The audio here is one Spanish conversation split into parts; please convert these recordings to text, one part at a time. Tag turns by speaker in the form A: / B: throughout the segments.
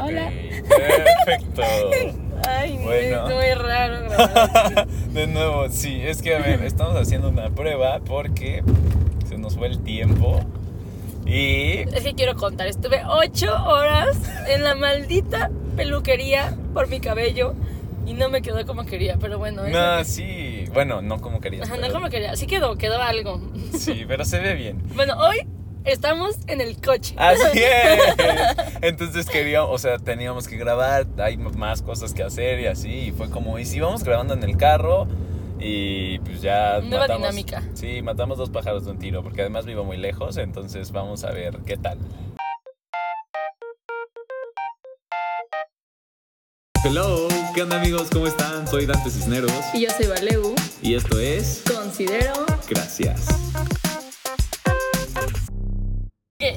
A: Hola.
B: Perfecto.
A: Ay,
B: Bueno.
A: es muy raro.
B: De nuevo, sí, es que a ver, estamos haciendo una prueba porque se nos fue el tiempo y
A: Es que quiero contar, estuve ocho horas en la maldita peluquería por mi cabello y no me quedó como quería, pero bueno. lo
B: no, sí, bueno, no como querías.
A: Ajá, no como quería, sí quedó, quedó algo.
B: Sí, pero se ve bien.
A: Bueno, hoy estamos en el coche.
B: Así es. Entonces queríamos, o sea, teníamos que grabar, hay más cosas que hacer y así. Y fue como, y si vamos grabando en el carro y pues ya.
A: Nueva
B: matamos-
A: dinámica.
B: Sí, matamos dos pájaros de un tiro, porque además vivo muy lejos, entonces vamos a ver qué tal.
C: Hello, ¿qué onda amigos? ¿Cómo están? Soy Dante Cisneros
A: Y yo soy Valeu.
C: y esto es
A: Considero
C: Gracias.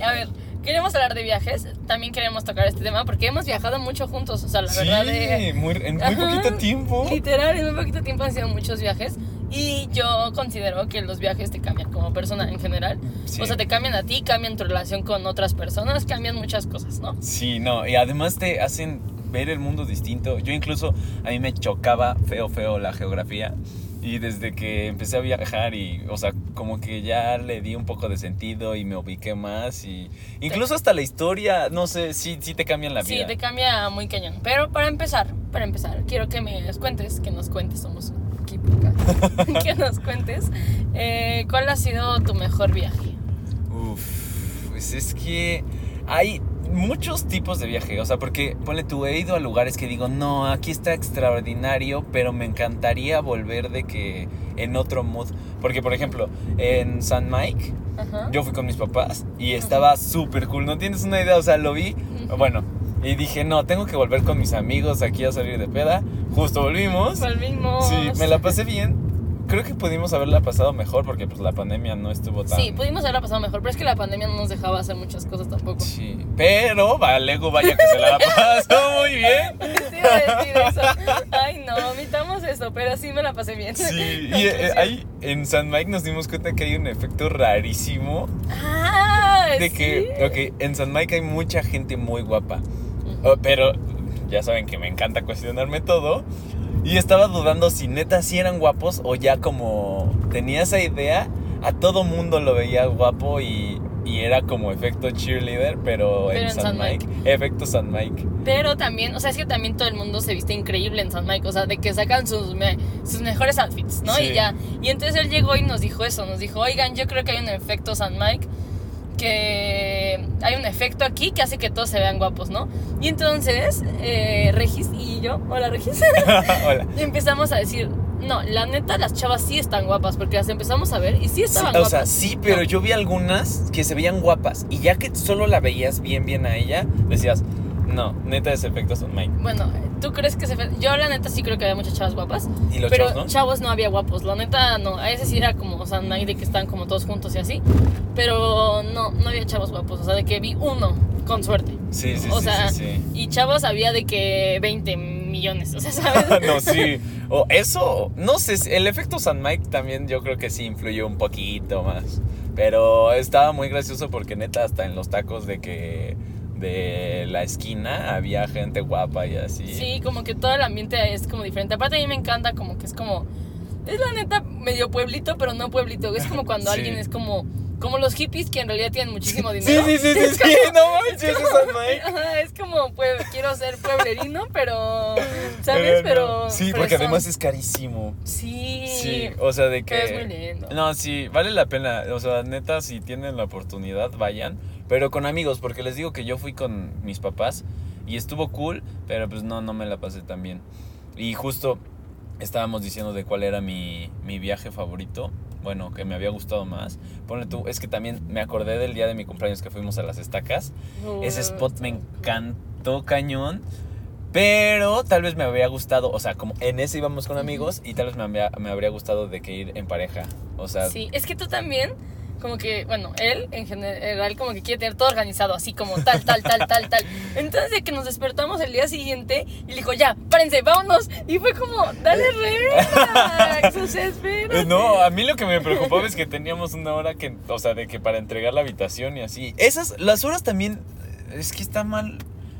A: A ver, queremos hablar de viajes, también queremos tocar este tema porque hemos viajado mucho juntos, o sea, la
B: sí,
A: verdad de...
B: muy, en muy
A: Ajá,
B: poquito tiempo.
A: Literal, en muy poquito tiempo han sido muchos viajes. Y yo considero que los viajes te cambian como persona en general.
B: Sí.
A: O sea, te cambian a ti, cambian tu relación con otras personas, cambian muchas cosas, ¿no?
B: Sí, no, y además te hacen ver el mundo distinto. Yo incluso a mí me chocaba feo, feo la geografía. Y desde que empecé a viajar y, o sea, como que ya le di un poco de sentido y me ubiqué más y incluso hasta la historia, no sé, sí, sí te cambian la
A: Sí,
B: vida.
A: te cambia muy cañón. Pero para empezar, para empezar, quiero que me cuentes, que nos cuentes, somos un equipo acá, que nos cuentes eh, cuál ha sido tu mejor viaje.
B: Uf, pues es que hay muchos tipos de viaje, o sea, porque ponle tú, he ido a lugares que digo, no, aquí está extraordinario, pero me encantaría volver de que en otro mood. Porque, por ejemplo, en San Mike,
A: Ajá.
B: yo fui con mis papás y estaba súper cool, no tienes una idea, o sea, lo vi, bueno, y dije, no, tengo que volver con mis amigos aquí a salir de peda. Justo volvimos.
A: Volvimos.
B: Sí, me la pasé bien. Creo que pudimos haberla pasado mejor porque pues la pandemia no estuvo tan...
A: Sí, pudimos haberla pasado mejor, pero es que la pandemia no nos dejaba hacer muchas cosas tampoco.
B: Sí, pero Valego vaya que se la pasó muy bien.
A: Sí, iba a decir eso. Ay, no, omitamos eso, pero sí me la pasé bien.
B: Sí, y eh, ahí en San Mike nos dimos cuenta que hay un efecto rarísimo
A: Ah,
B: de
A: sí.
B: que, ok, en San Mike hay mucha gente muy guapa, Oh, pero ya saben que me encanta cuestionarme todo. Y estaba dudando si neta sí eran guapos o ya como tenía esa idea, a todo mundo lo veía guapo y, y era como efecto cheerleader, pero,
A: Pero
B: en, San, Mike, efecto San Mike.
A: Pero también, o sea, es que también todo el mundo se viste increíble en San Mike, o sea, de que sacan sus, me- sus mejores outfits, ¿no?
B: Sí.
A: Y ya. Y entonces él llegó y nos dijo eso, nos dijo, oigan, yo creo que hay un efecto San Mike, que hay un efecto aquí que hace que todos se vean guapos, ¿no? Y entonces, eh, Regis y yo, hola Regis,
B: Hola.
A: empezamos a decir, no, la neta, las chavas sí están guapas, porque las empezamos a ver y sí
B: Sí,
A: estaban
B: o
A: guapas.
B: sea, sí, pero
A: No.
B: yo vi algunas que se veían guapas y ya que solo la veías bien, bien a ella, decías, no, neta es efecto San Mike.
A: Bueno, ¿tú crees que se? Yo la neta sí creo que había muchas chavas guapas.
B: Y los
A: pero
B: chavos, ¿no?
A: chavos no había guapos. La neta no. A ese sí era como San Mike de que están como todos juntos y así. Pero no, no había chavos guapos. O sea, de que vi uno, con suerte.
B: Sí, sí,
A: o
B: sí,
A: sea,
B: sí, sí.
A: y chavos había de que 20 millones. O sea, ¿sabes?
B: no, sí. O eso, no sé, el efecto San Mike también yo creo que sí influyó un poquito más. Pero estaba muy gracioso porque neta hasta en los tacos de que de la esquina había gente guapa y así.
A: Sí, como que todo el ambiente es como diferente. Aparte a mí me encanta como que es como... Es la neta medio pueblito, pero no pueblito. Es como cuando
B: Sí.
A: alguien es como... Como los hippies que en realidad tienen muchísimo
B: Sí,
A: dinero.
B: sí, sí, sí,
A: Es
B: sí, no manches, es
A: como, pues, quiero ser pueblerino, pero, ¿sabes?
B: no.
A: Pero...
B: Sí,
A: pero
B: porque
A: son-
B: además es carísimo.
A: Sí.
B: Sí, o sea, de que...
A: Pero es muy lindo.
B: No, sí, vale la pena. O sea, neta, si tienen la oportunidad, vayan. Pero con amigos, porque les digo que yo fui con mis papás y estuvo cool, pero pues no, no me la pasé tan bien. Y justo estábamos diciendo de cuál era mi, mi viaje favorito. Bueno, que me había gustado más. Ponle tú, es que también me acordé del día de mi cumpleaños que fuimos a las estacas. Ese spot me encantó cañón. Pero tal vez me habría gustado, o sea, como en ese íbamos con amigos y tal vez me, habría- me habría gustado de que ir en pareja. O sea,
A: Sí, es que tú también, como que, bueno, él en general como que quiere tener todo organizado, así como tal, tal, tal, tal, tal. Entonces de que nos despertamos el día siguiente y le dijo, ya, párense, vámonos. Y fue como, dale relax, o sea.
B: Eh, No, a mí lo que me preocupaba es que teníamos una hora que, o sea, de que para entregar la habitación y así. Esas, las horas también, es que está mal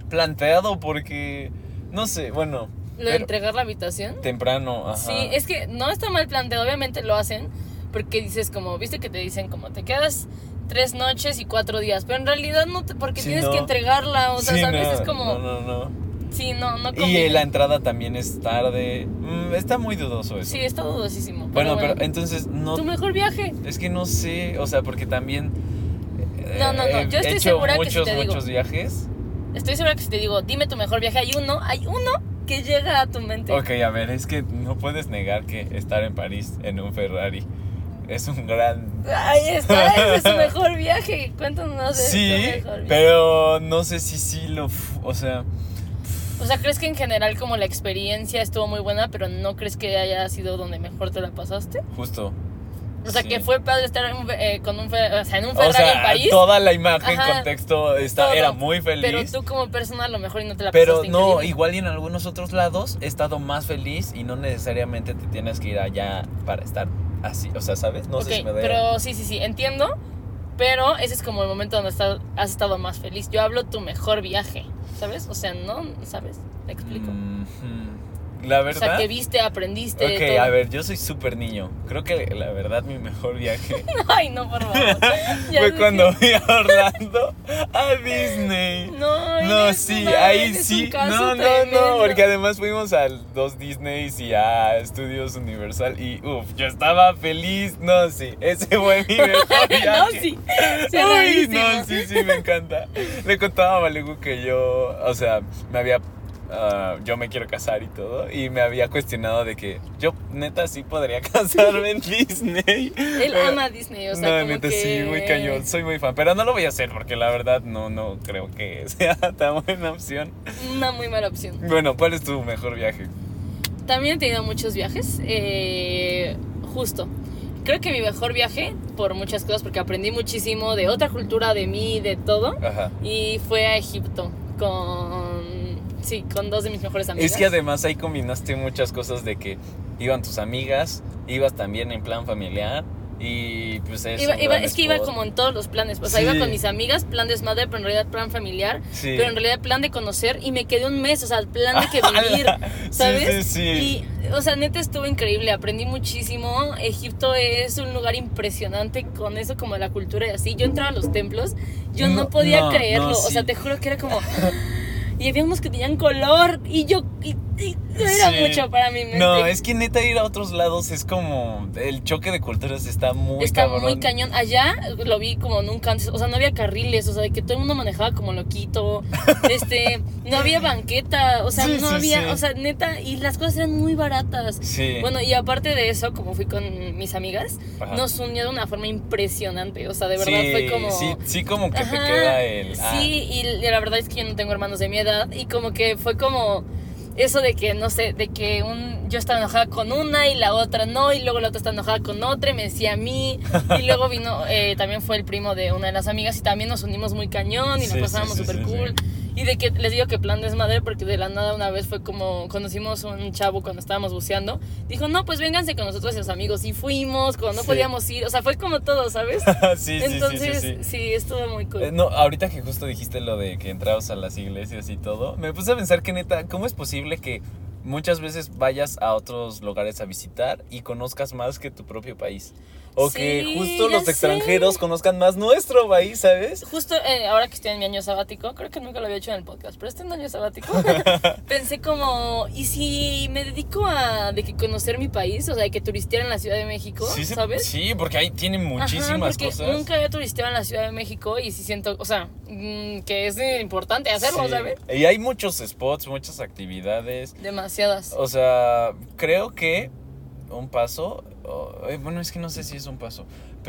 B: planteado porque, no sé, bueno,
A: Lo de entregar la habitación.
B: temprano, ajá.
A: Sí, es que no está mal planteado, obviamente lo hacen, porque dices como, viste que te dicen como, te quedas tres noches y cuatro días, pero en realidad no, te, porque
B: Sí,
A: tienes
B: no.
A: que entregarla, o sea,
B: Sí,
A: ¿sabes?
B: no,
A: es como,
B: No, no, no.
A: sí, no, no
B: Y
A: conviene.
B: la entrada también es tarde. Mm, está muy dudoso eso.
A: Sí, está dudosísimo.
B: bueno,
A: pero,
B: pero entonces no.
A: Tu mejor viaje.
B: Es que no sé, o sea, porque también. eh,
A: No, no, no, yo estoy
B: hecho
A: segura que si
B: muchos,
A: te digo-
B: muchos viajes.
A: Estoy segura que si te digo, dime tu mejor viaje, hay uno, hay uno que llega a tu mente.
B: Ok, a ver, es que no puedes negar que estar en París en un Ferrari es un gran.
A: Ahí está, ese es su mejor viaje. Cuéntanos de
B: Sí,
A: tu mejor viaje.
B: pero no sé si sí lo. O sea,
A: O sea, ¿crees que en general como la experiencia estuvo muy buena, pero no crees que haya sido donde mejor te la pasaste?
B: justo.
A: O sea,
B: Sí.
A: que fue padre estar en, eh, con un, o sea, en un
B: O
A: Ferrari
B: sea,
A: en París.
B: toda la imagen,
A: Ajá,
B: contexto, está,
A: todo.
B: era muy feliz.
A: Pero tú como persona a lo mejor y no te la
B: Pero
A: pasaste
B: no,
A: increíble.
B: igual y en algunos otros lados he estado más feliz y no necesariamente te tienes que ir allá para estar así. O sea, ¿sabes? No sé si me doy.
A: pero sí, sí, sí, entiendo. Pero ese es como el momento donde has estado más feliz. Yo hablo tu mejor viaje, ¿sabes? O sea, no, ¿sabes? ¿Me explico?
B: Mm, hmm. La
A: o
B: verdad.
A: sea, que viste, aprendiste.
B: Ok,
A: todo.
B: a ver, yo soy súper niño. Creo que la verdad mi mejor viaje
A: Ay, no, por favor.
B: Fue cuando fui a Orlando a Disney.
A: No,
B: No, sí, ahí sí. No, no,
A: tremendo.
B: no, porque además fuimos a dos Disneys y a Estudios Universal y uff, yo estaba feliz. No, sí, ese fue mi mejor viaje.
A: no, sí. sí,
B: no, sí, sí, me encanta. Le contaba a Malibu que yo, o sea, me había. Ah, yo me quiero casar y todo. Y me había cuestionado de que yo, neta, sí podría casarme en Disney.
A: Él
B: Pero-
A: ama Disney, o sea,
B: no,
A: como
B: neta,
A: que...
B: sí, muy cañón. Soy muy fan. Pero no lo voy a hacer porque la verdad no, no creo que sea tan buena opción.
A: Una muy mala opción.
B: Bueno, ¿cuál es tu mejor viaje?
A: También he tenido muchos viajes. eh, justo. Creo que mi mejor viaje, por muchas cosas, porque aprendí muchísimo de otra cultura, de mí, de todo.
B: Ajá.
A: Y fue a Egipto con... Sí, con dos de mis mejores amigas.
B: Es que además ahí combinaste muchas cosas de que iban tus amigas, ibas también en plan familiar y pues es
A: Iba- iba- es que iba como en todos los planes. O sea,
B: Sí.
A: iba con mis amigas, plan desmadre, pero en realidad plan familiar.
B: Sí.
A: Pero en realidad plan de conocer y me quedé un mes, o sea, plan de que vivir, ¿sabes?
B: sí.
A: Y, o sea, neta estuvo increíble, aprendí muchísimo. Egipto es un lugar impresionante con eso como la cultura y así. Yo entraba a los templos, yo no,
B: No,
A: podía
B: no,
A: creerlo,
B: no,
A: o sea, te juro que era como... Y había unos que tenían color y yo... Y, y era
B: Sí.
A: mucho para mente.
B: No, es que neta ir a otros lados es como el choque de culturas está muy
A: Está
B: cabrón.
A: muy cañón. Allá lo vi como nunca antes. O sea, no había carriles. O sea, de que todo el mundo manejaba como loquito. Este, no había banqueta. O sea,
B: Sí,
A: no
B: sí,
A: había. O sea, neta. Y las cosas eran muy baratas.
B: Sí.
A: Bueno, y aparte de eso, como fui con mis amigas,
B: Ajá.
A: nos unió de una forma impresionante. O sea, de verdad fue como.
B: sí, sí como que te
A: Ajá,
B: queda el ah,
A: Sí, y la verdad es que yo no tengo hermanos de mi edad. Y como que fue como. Eso de que, no sé, de que un, yo estaba enojada con una y la otra no, y luego la otra está enojada con otra y me decía a mí. Y luego vino, eh, también fue el primo de una de las amigas y también nos unimos muy cañón y
B: Sí,
A: nos pasábamos
B: sí,
A: súper
B: sí,
A: cool. Y de que les digo que plan desmadre porque de la nada una vez fue como conocimos un chavo cuando estábamos buceando. Dijo, no, pues vénganse con nosotros y los amigos. Y fuimos cuando no
B: Sí.
A: podíamos ir. O sea, fue como todo, ¿sabes?
B: sí, sí, sí,
A: Entonces,
B: sí,
A: sí,
B: sí.
A: estuvo muy cool.
B: Eh, No, ahorita que justo dijiste lo de que entrabas a las iglesias y todo, me puse a pensar que neta, ¿cómo es posible que muchas veces vayas a otros lugares a visitar y conozcas más que tu propio país? O que justo los
A: sé.
B: extranjeros conozcan más nuestro país, ¿sabes?
A: Justo eh, ahora que estoy en mi año sabático, creo que nunca lo había hecho en el podcast, pero este año sabático, pensé como, ¿y si me dedico a de que conocer mi país? O sea, de que turistear en la Ciudad de México,
B: Sí,
A: ¿sabes?
B: sí, porque ahí tienen
A: Ajá,
B: muchísimas
A: porque
B: cosas.
A: nunca había turisteado en la Ciudad de México y sí siento, o sea, mm, que es importante hacerlo,
B: Sí.
A: ¿sabes?
B: Y hay muchos spots, muchas actividades.
A: Demasiadas.
B: O sea, creo que un paso, o- eh, bueno, es que no sé si es un paso,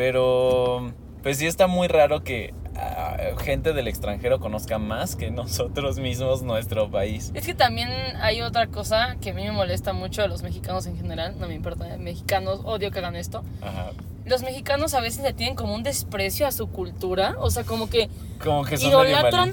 B: pero pues sí está muy raro que ah, gente del extranjero conozca más que nosotros mismos nuestro país.
A: Es que también hay otra cosa que a mí me molesta mucho a los mexicanos en general, no me importa, mexicanos, odio que hagan esto.
B: Ajá.
A: Los mexicanos a veces le tienen como un desprecio a su cultura, o sea, como que
B: Como que son
A: Idolatran-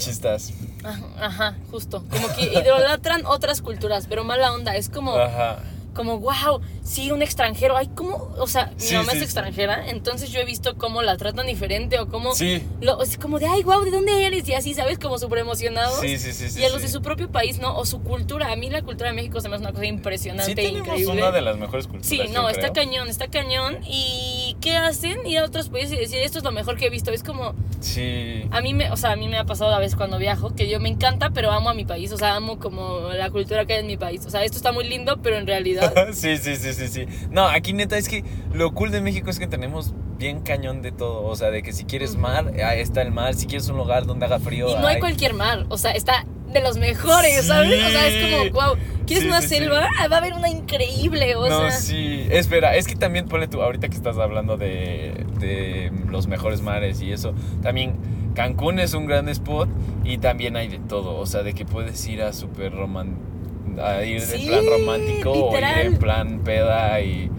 A: Ajá, justo. Como que idolatran otras culturas, pero mala onda. Es como,
B: Ajá.
A: Como, wow, sí, un extranjero. Ay, ¿cómo? O sea, mi
B: Sí,
A: mamá
B: sí,
A: es
B: sí.
A: extranjera, entonces yo he visto cómo la tratan diferente o cómo.
B: Sí.
A: Lo, es como de, ay, wow, ¿de dónde eres? Y así, ¿sabes? Como súper emocionados.
B: Sí, sí, sí,
A: Y a los de su propio país, ¿no? O su cultura. A mí la cultura de México se me hace una cosa impresionante,
B: Sí tenemos
A: increíble.
B: una de las mejores culturas.
A: Sí, no, está
B: creo.
A: cañón, está cañón. ¿Y qué hacen? Ir a otros países y decir, esto es lo mejor que he visto. Es como,
B: Sí.
A: a mí me, o sea, a mí me ha pasado a veces cuando viajo que yo me encanta, pero amo a mi país. O sea, amo como la cultura que hay en mi país. O sea, esto está muy lindo, pero en realidad...
B: Sí, sí, sí, sí, sí. No, aquí neta es que lo cool de México es que tenemos bien cañón de todo. O sea, de que si quieres mar, ahí está el mar. Si quieres un lugar donde haga frío.
A: Y no hay
B: hay-
A: cualquier mar, o sea, está de los mejores,
B: Sí.
A: ¿sabes? O sea, es como, wow, ¿quieres
B: Sí,
A: una
B: sí, sí.
A: selva? Ah, Va a haber una increíble, o
B: no,
A: sea.
B: sí. Espera, es que también ponle tú, ahorita que estás hablando de, de los mejores mares y eso, también Cancún es un gran spot y también hay de todo. O sea, de que puedes ir a roman a ir de
A: Sí,
B: plan romántico o ir
A: literal.
B: en plan peda y.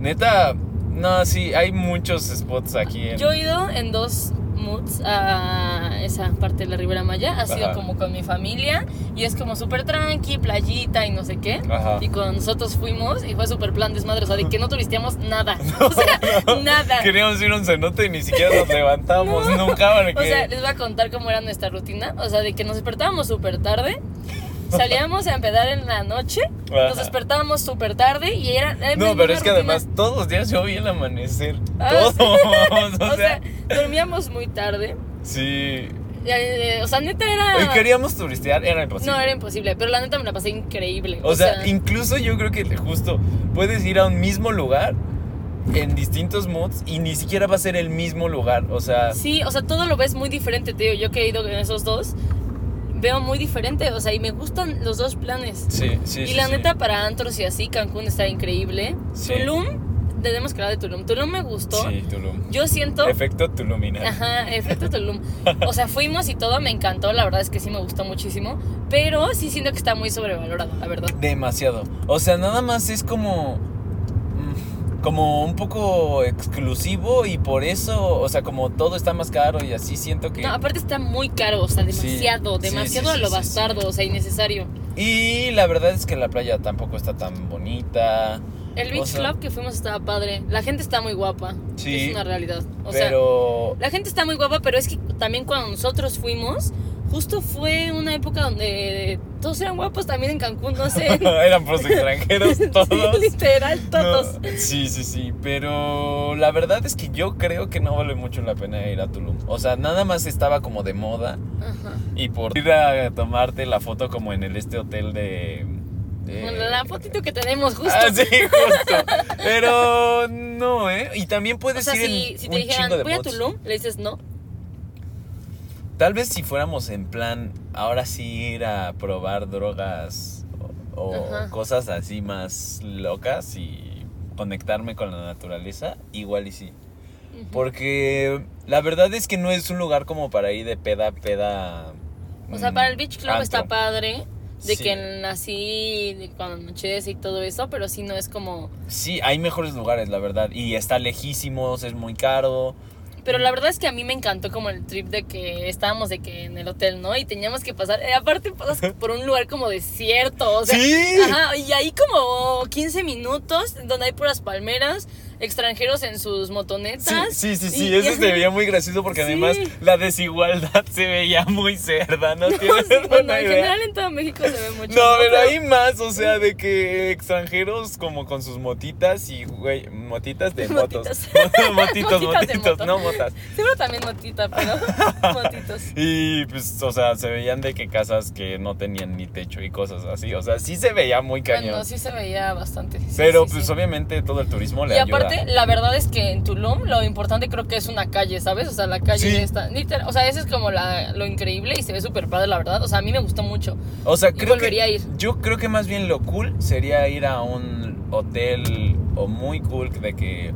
B: Neta, no, sí, hay muchos spots aquí en.
A: Yo he ido en dos moods a esa parte de la Ribera Maya. Ha sido
B: Ajá.
A: como con mi familia y es como súper tranqui, playita y no sé qué.
B: Ajá.
A: Y con nosotros fuimos y fue súper plan desmadre, o sea, de que no turisteamos nada. o sea, nada.
B: Queríamos ir a un cenote y ni siquiera nos levantamos nunca porque...
A: O sea, les voy a contar cómo era nuestra rutina. O sea, de que nos despertábamos súper tarde. Salíamos a empedar en la noche, nos
B: Ajá.
A: despertábamos súper tarde y era... era
B: No, pero es que
A: rutina.
B: además todos los días yo vi el amanecer.
A: Ah,
B: todos.
A: sí.
B: o
A: O
B: sea,
A: sea, dormíamos muy tarde.
B: sí.
A: Eh, O sea, neta era...
B: Hoy queríamos turistear, era imposible.
A: No, era imposible, pero la neta me la pasé increíble.
B: O sea, incluso yo creo que justo puedes ir a un mismo lugar en distintos moods y ni siquiera va a ser el mismo lugar. O sea,
A: Sí, o sea, todo lo ves muy diferente, te digo. Yo que he ido en esos dos, veo muy diferente. O sea, y me gustan los dos planes.
B: sí, sí.
A: y la
B: sí.
A: neta, para antros y así, Cancún está increíble.
B: Sí.
A: Tulum, tenemos que hablar de Tulum. Tulum me gustó.
B: Sí, Tulum.
A: Yo siento...
B: Efecto Tulumina.
A: Ajá, efecto Tulum. O sea, fuimos y todo, me encantó, la verdad es que sí me gustó muchísimo, pero sí siento que está muy sobrevalorado, la verdad.
B: Demasiado. O sea, nada más es como. Como un poco exclusivo y por eso, o sea, como todo está más caro y así siento que.
A: No, aparte está muy caro, o sea, demasiado,
B: sí,
A: demasiado
B: sí,
A: a lo bastardo, o sea, innecesario.
B: Y la verdad es que la playa tampoco está tan bonita.
A: El
B: O
A: Beach
B: sea-
A: Club que fuimos estaba padre, la gente está muy guapa,
B: Sí,
A: es una realidad. O sea,
B: pero.
A: la gente está muy guapa, pero es que también cuando nosotros fuimos, justo fue una época donde todos eran guapos también en Cancún, no sé.
B: Eran por extranjeros todos.
A: Sí, literal, todos.
B: No, sí, sí, sí. Pero la verdad es que yo creo que no vale mucho la pena ir a Tulum. O sea, nada más estaba como de moda.
A: Ajá.
B: Y por ir a tomarte la foto como en el este hotel de. de-
A: Bueno, la fotito que tenemos justo.
B: Ah, sí, justo. Pero no, ¿eh? Y también
A: o
B: puedes
A: sea,
B: ir
A: si,
B: en
A: si
B: un
A: te dijeran, voy a. Tulum, le dices no.
B: Tal vez si fuéramos en plan, ahora sí ir a probar drogas o, cosas así más locas y conectarme con la naturaleza, igual y sí. Porque la verdad es que no es un lugar como para ir de peda, peda.
A: O sea,
B: mm,
A: para el Beach Club está padre. De
B: Sí.
A: que de cuando anochece y todo eso, pero sí no es como...
B: Sí, hay mejores lugares, la verdad. Y está lejísimos, es muy caro.
A: Pero la verdad es que a mí me encantó como el trip de que estábamos de que en el hotel, ¿no? Y teníamos que pasar, eh, aparte pasas por un lugar como desierto, o sea,
B: ¡Sí!
A: ajá, y ahí como 15 minutos donde hay puras palmeras, extranjeros en sus
B: Sí,
A: motonetas.
B: sí, sí, sí,
A: y-
B: eso
A: y-
B: se veía muy gracioso porque
A: Sí.
B: además la desigualdad se veía muy cerda, ¿no?
A: No,
B: tienes
A: sí, bueno,
B: una
A: en
B: idea?
A: general en todo México se ve mucho.
B: No, pero hay más, o sea, de que extranjeros como con sus motitas y, güey, motitas de motos.
A: Motitas.
B: motitos,
A: de
B: motitos,
A: moto.
B: no motas.
A: Seguro también motita, pero motitos.
B: Y pues, o sea, se veían de que casas que no tenían ni techo y cosas así. O sea, sí se veía muy cañón.
A: Bueno, sí se veía bastante. sí,
B: pero
A: sí,
B: pues
A: sí.
B: obviamente todo el turismo le
A: Y
B: ayuda.
A: Aparte, la verdad es que en Tulum lo importante creo que es una calle, ¿sabes? O sea, la calle
B: Sí.
A: está. literal- o sea, eso es como la, lo increíble y se ve súper padre, la verdad. O sea, a mí me gustó mucho.
B: O sea,
A: y
B: creo
A: volvería
B: que,
A: a ir.
B: Yo creo que más bien lo cool sería ir a un hotel o muy cool de que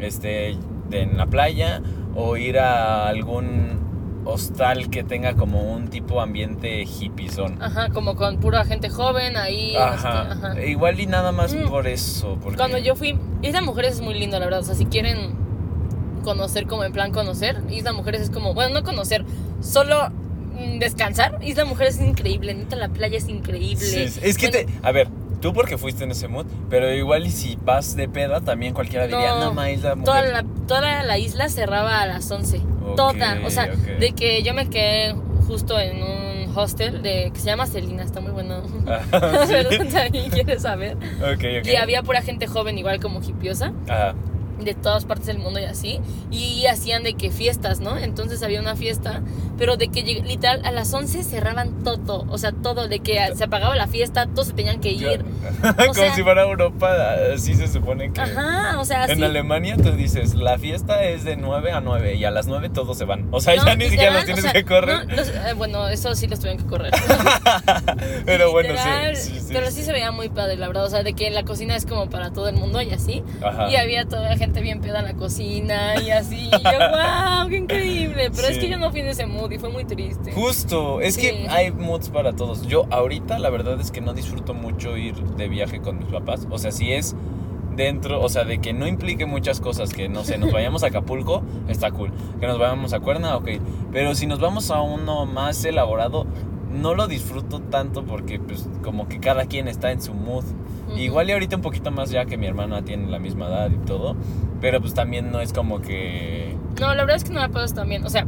B: este de- en la playa o ir a algún hostal que tenga como un tipo ambiente hippiezón.
A: Ajá, como con pura gente joven ahí.
B: Ajá.
A: este, ajá.
B: Igual y nada más
A: Mm.
B: por eso. Porque...
A: Cuando yo fui, Isla Mujeres es muy lindo, la verdad. O sea, si quieren conocer como en plan conocer, Isla Mujeres es como, bueno, no conocer, solo mm, descansar. Isla Mujeres es increíble, neta la playa es increíble.
B: Sí, sí. es que
A: Bueno,
B: te. A ver, Tú porque fuiste en ese mood, pero igual y si vas de peda, también cualquiera diría, no, ma, isla mujer".
A: toda la, toda la isla cerraba a las 11.
B: Ok,
A: toda. O sea,
B: ok.
A: de que yo me quedé justo en un hostel de, que se llama Celina, está muy bueno.
B: Ajá, sí.
A: Perdón, si alguien quiere saber.
B: Ok, ok.
A: Y había pura gente joven, igual como hipiosa,
B: Ajá.
A: de todas partes del mundo y así. Y hacían de que fiestas, ¿no? Entonces había una fiesta, pero de que literal a las 11 cerraban todo. O sea, todo, de que se apagaba la fiesta, todos se tenían que
B: Yo-
A: ir.
B: Como
A: sea-
B: si fuera Europa, así se supone que.
A: Ajá, o sea.
B: En Alemania tú dices, la fiesta es de 9 a 9 y a las 9 todos se van. O sea,
A: No,
B: ya ni siquiera los tienes
A: o sea,
B: que correr.
A: no, los- eh, bueno, eso sí los tuvieron que correr.
B: Pero bueno,
A: Literal,
B: sí, sí, sí.
A: Pero sí se veía muy padre, la verdad. O sea, de que la cocina es como para todo el mundo y así.
B: Ajá.
A: Y había toda la gente bien peda en la cocina y así. Y yo, wow, qué increíble. Pero es que yo no fui en ese mood y fue muy triste.
B: Justo, es
A: Sí.
B: que hay moods para todos. Yo ahorita la verdad es que no disfruto mucho ir de viaje con mis papás. O sea, si es dentro, o sea, de que no implique muchas cosas, que no sé, nos vayamos a Acapulco, está cool. Que nos vayamos a Cuerna, ok. Pero si nos vamos a uno más elaborado, no lo disfruto tanto porque pues como que cada quien está en su mood.
A: Ujú.
B: Igual y ahorita un poquito más ya que mi hermana tiene la misma edad y todo, pero pues también no es como que...
A: No, la verdad es que no la pasas tan bien. O sea,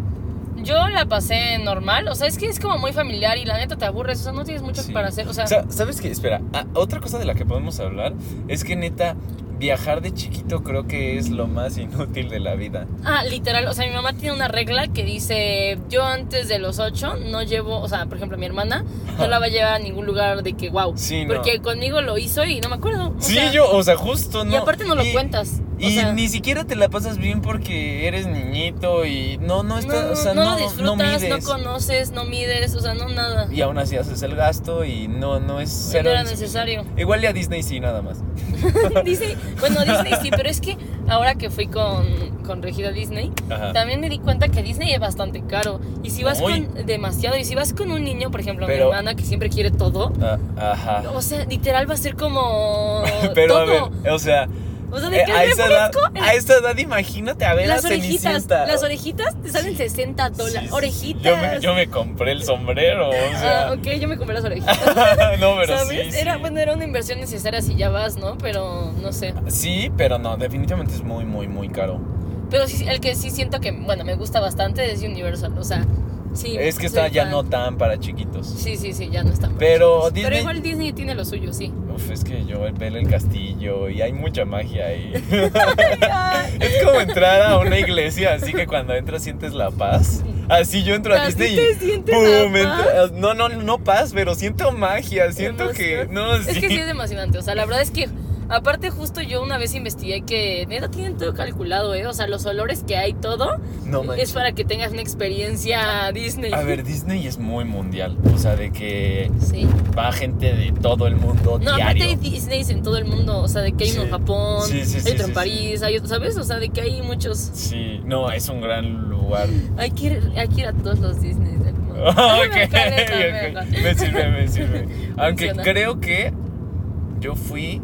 A: yo la pasé normal. O sea, es que es como muy familiar y la neta te aburres. O sea, no tienes mucho
B: Sí.
A: para hacer. O sea,
B: O sea, ¿sabes qué? Espera, ah, otra cosa de la que podemos hablar es que neta, viajar de chiquito creo que es lo más inútil de la vida.
A: Ah, literal, o sea, mi mamá tiene una regla que dice, yo antes de los ocho no llevo, o sea, por ejemplo, mi hermana no la va a llevar a ningún lugar de que, wow,
B: Sí, no.
A: porque conmigo lo hizo y no me acuerdo. o
B: Sí,
A: sea,
B: yo, o sea, justo no.
A: Y aparte no lo
B: y-
A: o sea,
B: ni siquiera te la pasas bien porque eres niñito y no, no está,
A: no,
B: o sea,
A: no
B: no, no,
A: disfrutas, no,
B: mides.
A: conoces, no mides, o sea, no nada.
B: y aún así haces el gasto y no, no es
A: no
B: cero
A: era necesario.
B: Igual y a Disney sí, nada más.
A: Disney, bueno, Disney sí, pero es que ahora que fui con, con Regida Disney,
B: Ajá.
A: también me di cuenta que Disney es bastante caro. Y si vas
B: Muy.
A: con demasiado, y si vas con un niño, por ejemplo,
B: Pero-
A: mi hermana que siempre quiere todo,
B: Ah, ajá.
A: o sea, literal va a ser como
B: Pero
A: todo.
B: a ver, o sea,
A: O sea, de
B: eh, a, esa edad, a esa edad imagínate a ver
A: las
B: a
A: orejitas,
B: Cenicienta.
A: las orejitas te salen 60
B: Sí,
A: dólares.
B: sí, sí.
A: Orejitas.
B: Yo me, yo me compré el sombrero, o sea.
A: Ah, ok, yo me compré las orejitas.
B: no, pero
A: ¿Sabes?
B: sí,
A: Era,
B: sí.
A: bueno, era una inversión necesaria si ya vas, ¿no? Pero no sé.
B: Sí, pero no, definitivamente es muy, muy, muy caro.
A: Pero sí, el que sí siento que, bueno, me gusta bastante es Universal. O sea, sí.
B: es que está ya
A: fan.
B: no tan para chiquitos.
A: Sí, sí, sí, ya no está.
B: Pero
A: Pero
B: Disney-
A: igual Disney tiene lo suyo, sí.
B: Uf, es que yo ver el castillo y hay mucha magia ahí. es como entrar a una iglesia, así que cuando entras sientes la paz. Así yo entro a
A: ¿Así
B: Disney
A: te
B: y ¡pum!
A: la
B: entra- no, no, no paz, pero siento magia, siento que no, sí.
A: Es que sí es emocionante. O sea, la verdad es que, aparte, justo yo una vez investigué que neta tienen todo calculado, ¿eh? O sea, los olores que hay, todo
B: No manches.
A: es para que tengas una experiencia Disney.
B: A ver, Disney es muy mundial, o sea, de que
A: Sí.
B: va gente de todo el mundo
A: No, aparte
B: diario.
A: hay Disneys en todo el mundo. O sea, de que hay uno en
B: Sí.
A: Japón,
B: Sí, sí, sí,
A: hay otro
B: sí,
A: en París, hay otro, ¿sabes? O sea, de que hay muchos.
B: Sí, no, es un gran lugar.
A: Hay que ir, hay que ir a todos los Disneys del mundo.
B: Ok,
A: Me encanta, me
B: ok.
A: encanta.
B: me sirve, me sirve. Aunque
A: Funciona.
B: creo que yo fui.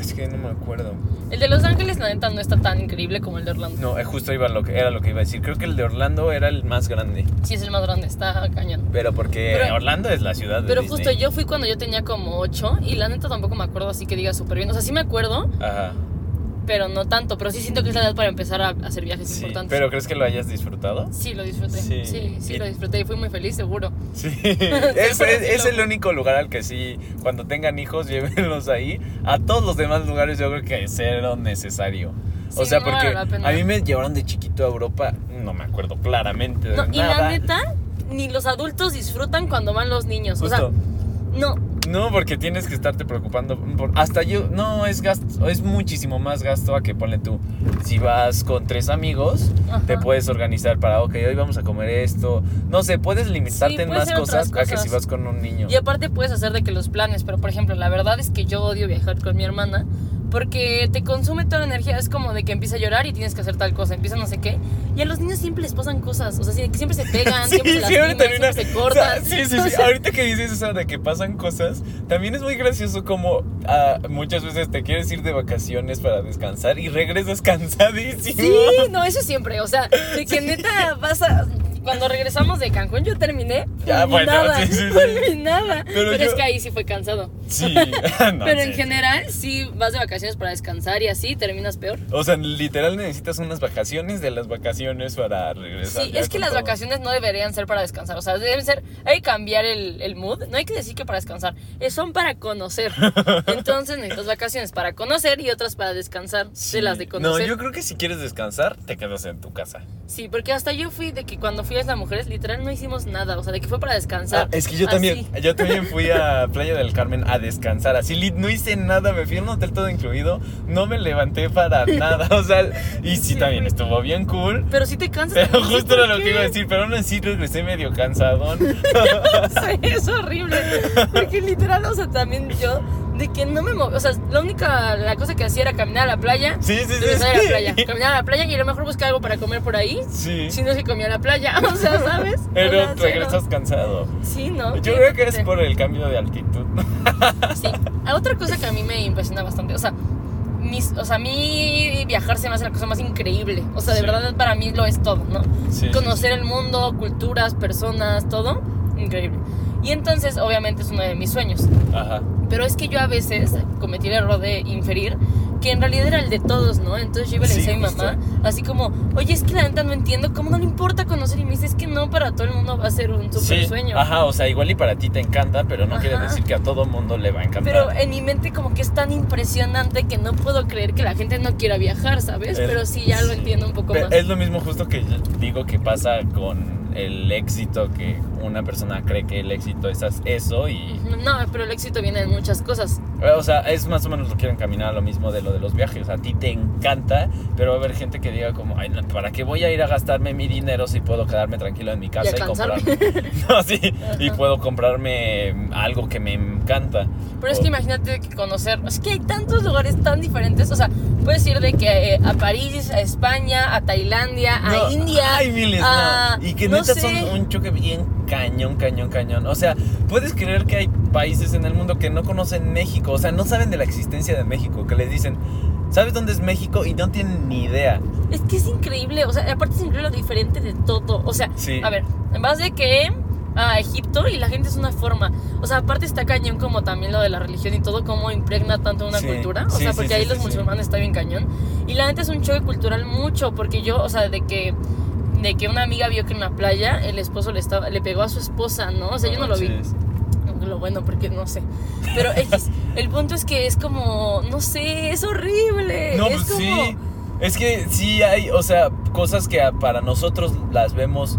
B: Es que no me acuerdo.
A: El de Los Ángeles, la neta, no está tan increíble como el de Orlando.
B: No, eh, justo iba lo que era lo que iba a decir. Creo que el de Orlando era el más grande.
A: Sí, es el más grande, está cañón.
B: Pero porque
A: Pero-
B: Orlando es la ciudad de
A: Pero
B: Disney.
A: justo yo fui cuando yo tenía como 8 y la neta tampoco me acuerdo así que diga súper bien. O sea, sí me acuerdo,
B: Ajá.
A: Pero no tanto. Pero sí siento que es la edad para empezar a hacer viajes
B: Sí.
A: importantes.
B: Pero ¿crees que lo hayas disfrutado?
A: Sí, lo disfruté.
B: Sí.
A: Sí, sí,
B: Y-
A: lo disfruté y fui muy feliz, seguro.
B: Sí. es, el único lugar al que sí, cuando tengan hijos, llévenlos ahí. A todos los demás lugares yo creo que es cero necesario. o
A: Sí,
B: sea,
A: no
B: porque a mí me llevaron de chiquito a Europa, no me acuerdo claramente de
A: No, y
B: nada.
A: la neta, ni los adultos disfrutan cuando van los niños. O sea, no.
B: No, porque tienes que estarte preocupando. por- hasta yo, no, es gasto, es muchísimo más gasto a que ponle tú. Si vas con tres amigos,
A: Ajá.
B: te puedes organizar para, ok, hoy vamos a comer esto. No sé, puedes limitarte
A: Sí,
B: en más cosas,
A: otras
B: a que si
A: cosas.
B: vas con un niño.
A: Y aparte puedes hacer de que los planes, pero por ejemplo, la verdad es que yo odio viajar con mi hermana porque te consume toda la energía. Es como de que empieza a llorar y tienes que hacer tal cosa, empieza no sé qué. Y a los niños siempre les pasan cosas, o sea, sí, siempre se pegan, siempre se lastiman,
B: termina-
A: siempre se
B: o
A: cortan.
B: sea, sí, sí,
A: O
B: sí.
A: sea,
B: Ahorita que dices eso de que pasan cosas, también es muy gracioso como ah, muchas veces te quieres ir de vacaciones para descansar y regresas cansadísimo.
A: Sí, no, eso siempre, o sea, de que neta vas a... Cuando regresamos de Cancún yo terminé
B: Ya, bueno,
A: fulminada,
B: sí, sí, sí.
A: fulminada.
B: Pero
A: Pero,
B: yo-
A: es que ahí sí fue cansado.
B: Sí. No,
A: Pero
B: sí,
A: en general, sí vas de vacaciones para descansar y así terminas peor.
B: O sea, literal necesitas unas vacaciones de las vacaciones para regresar.
A: Sí, es que las
B: todo.
A: vacaciones no deberían ser para descansar. O sea, deben ser. Hay que cambiar el, el mood. No hay que decir que para descansar. eh, Son para conocer. Entonces necesitas vacaciones para conocer y otras para descansar
B: Sí.
A: de las de
B: No,
A: conocer.
B: yo creo que si quieres descansar, te quedas en tu casa.
A: Sí, porque hasta yo fui de que cuando fui a las mujeres, literal no hicimos nada. O sea, de que fue para descansar.
B: Ah, es que yo también, yo también fui a Playa del Carmen a descansar. Así no hice nada, me fui a un hotel todo incluido, no me levanté para nada. O sea, y sí, también estuvo bien cool.
A: Pero sí te cansas.
B: Pero justo era lo que iba a decir, pero aún así regresé medio cansadón.
A: Sí, es horrible. Porque literal, o sea, también yo, de que no me moví. O sea, la única la cosa que hacía era caminar a la playa.
B: Sí, sí, sí.
A: a la playa. Caminar a la playa y a lo mejor buscar algo para comer por ahí.
B: Sí.
A: Si no que comía a la playa. O sea, ¿sabes? O
B: Pero
A: sea, cero.
B: regresas cansado.
A: Sí, ¿no?
B: Yo creo que es por el cambio de altitud.
A: Sí. Otra cosa que a mí me impresiona bastante, o sea, mis, o sea, a mí viajar se me hace la cosa más increíble. O sea, de
B: Sí.
A: verdad para mí lo es todo, ¿no?
B: Sí, sí,
A: Conocer el mundo, culturas, personas, todo, increíble. Y entonces, obviamente, es uno de mis sueños.
B: Ajá.
A: Pero es que yo a veces cometí el error de inferir que en realidad era el de todos, ¿no? Entonces yo iba
B: Sí,
A: decía a mi mamá, así como, oye, es que la neta no entiendo, ¿cómo no le importa conocer? Y me dice, es que no, para todo el mundo va a ser un super
B: Sí,
A: sueño.
B: Ajá, o sea, igual y para ti te encanta, pero no quiere
A: Ajá.
B: decir que a todo mundo le va a encantar.
A: Pero en mi mente como que es tan impresionante que no puedo creer que la gente no quiera viajar, ¿sabes?
B: Es-
A: Pero sí, ya lo
B: sí.
A: entiendo un poco
B: Pero
A: más.
B: Es lo mismo justo que digo que pasa con el éxito, que una persona cree que el éxito es eso y...
A: No, pero el éxito viene de muchas cosas.
B: O sea, es más o menos lo quieren caminar a lo mismo de lo de los viajes. A ti te encanta, pero va a haber gente que diga como, ay, ¿para qué voy a ir a gastarme mi dinero si puedo quedarme tranquilo en mi casa y,
A: cansarme.
B: comprar... no, sí, y
A: Ajá.
B: puedo comprarme algo que me encanta.
A: Pero es
B: O-
A: que imagínate que conocer, es que hay tantos lugares tan diferentes, o sea, puedes ir de que eh, a París, a España, a Tailandia, a
B: No,
A: India,
B: Ay, miles,
A: a-
B: no. Y que
A: no
B: neta
A: sé.
B: son un choque bien cañón, cañón, cañón. O sea, puedes creer que hay países en el mundo que no conocen México. O sea, no saben de la existencia de México. Que les dicen, ¿sabes dónde es México? Y no tienen ni idea.
A: Es que es increíble, o sea, aparte es increíble lo diferente de todo. O sea,
B: Sí.
A: a ver, en base de que a Egipto y la gente es una forma. O sea, aparte está cañón como también lo de la religión y todo, cómo impregna tanto una
B: Sí,
A: cultura. O
B: sí,
A: sea, porque
B: sí,
A: ahí los musulmanes está bien cañón. Y la neta es un choque cultural mucho, porque yo, o sea, de que de que una amiga vio que en la playa el esposo le estaba le pegó a su esposa, ¿no? O sea, yo no lo vi. Lo bueno, porque no sé. Pero X, el punto es que es como, no sé, es horrible.
B: No,
A: es
B: pues
A: como.
B: Es que sí hay, o sea, cosas que para nosotros las vemos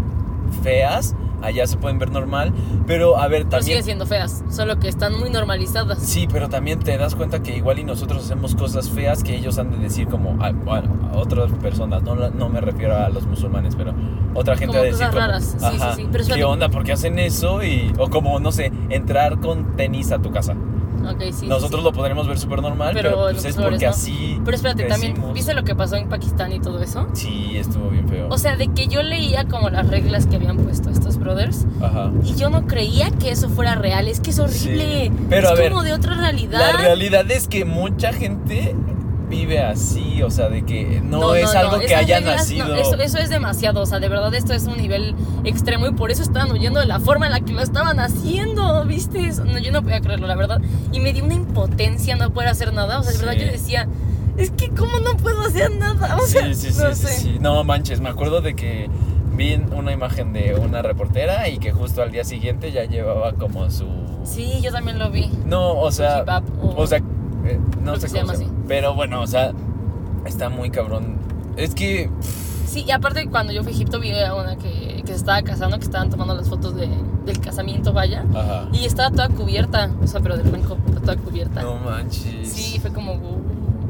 B: feas, allá se pueden ver normal. Pero a ver,
A: Pero
B: también.
A: siguen siendo feas, solo que están muy normalizadas.
B: Sí, pero también te das cuenta que igual y nosotros hacemos cosas feas que ellos han de decir como a, bueno, a otras personas, no, no me refiero a los musulmanes, pero otra gente
A: Como
B: a decir
A: cosas
B: como,
A: raras, sí, sí,
B: "Ajá,
A: sí, pero
B: ¿qué onda? ¿Por qué hacen eso? Y, o como, no sé, entrar con tenis a tu casa.
A: Sí,
B: nosotros
A: sí.
B: lo podremos ver súper normal,
A: Pero
B: pues es porque
A: no.
B: así
A: Pero espérate, también. ¿viste lo que pasó en Pakistán y todo eso?
B: Sí, estuvo bien feo.
A: O sea, de que yo leía como las reglas que habían puesto estos brothers
B: Ajá.
A: y yo no creía que eso fuera real. Es que es horrible.
B: Sí, pero
A: es
B: a ver,
A: como de otra realidad.
B: La realidad es que mucha gente vive así, o sea, de que no, es algo que haya
A: reglas,
B: nacido.
A: eso, eso es demasiado, o sea, de verdad esto es un nivel extremo y por eso estaban huyendo de la forma en la que lo estaban haciendo, ¿viste? Eso- No, yo no podía creerlo, la verdad. Y me dio una impotencia no poder hacer nada, o sea, de verdad yo decía, es que ¿cómo no puedo hacer nada? O sea,
B: Sí, sí, sí,
A: no
B: sí,
A: sé.
B: sí. No manches, me acuerdo de que vi una imagen de una reportera y que justo al día siguiente ya llevaba como su...
A: Sí, yo también lo vi.
B: No, o sea...
A: O-
B: O sea, eh, no
A: Creo
B: sé
A: se
B: cómo
A: llama
B: se llama. Pero bueno, o sea, está muy cabrón. Es que...
A: Sí, y aparte cuando yo fui a Egipto vi a una que, que se estaba casando, que estaban tomando las fotos de, del casamiento, vaya.
B: Ajá.
A: Y estaba toda cubierta, o sea, pero de blanco, toda cubierta.
B: No manches.
A: Sí, fue como...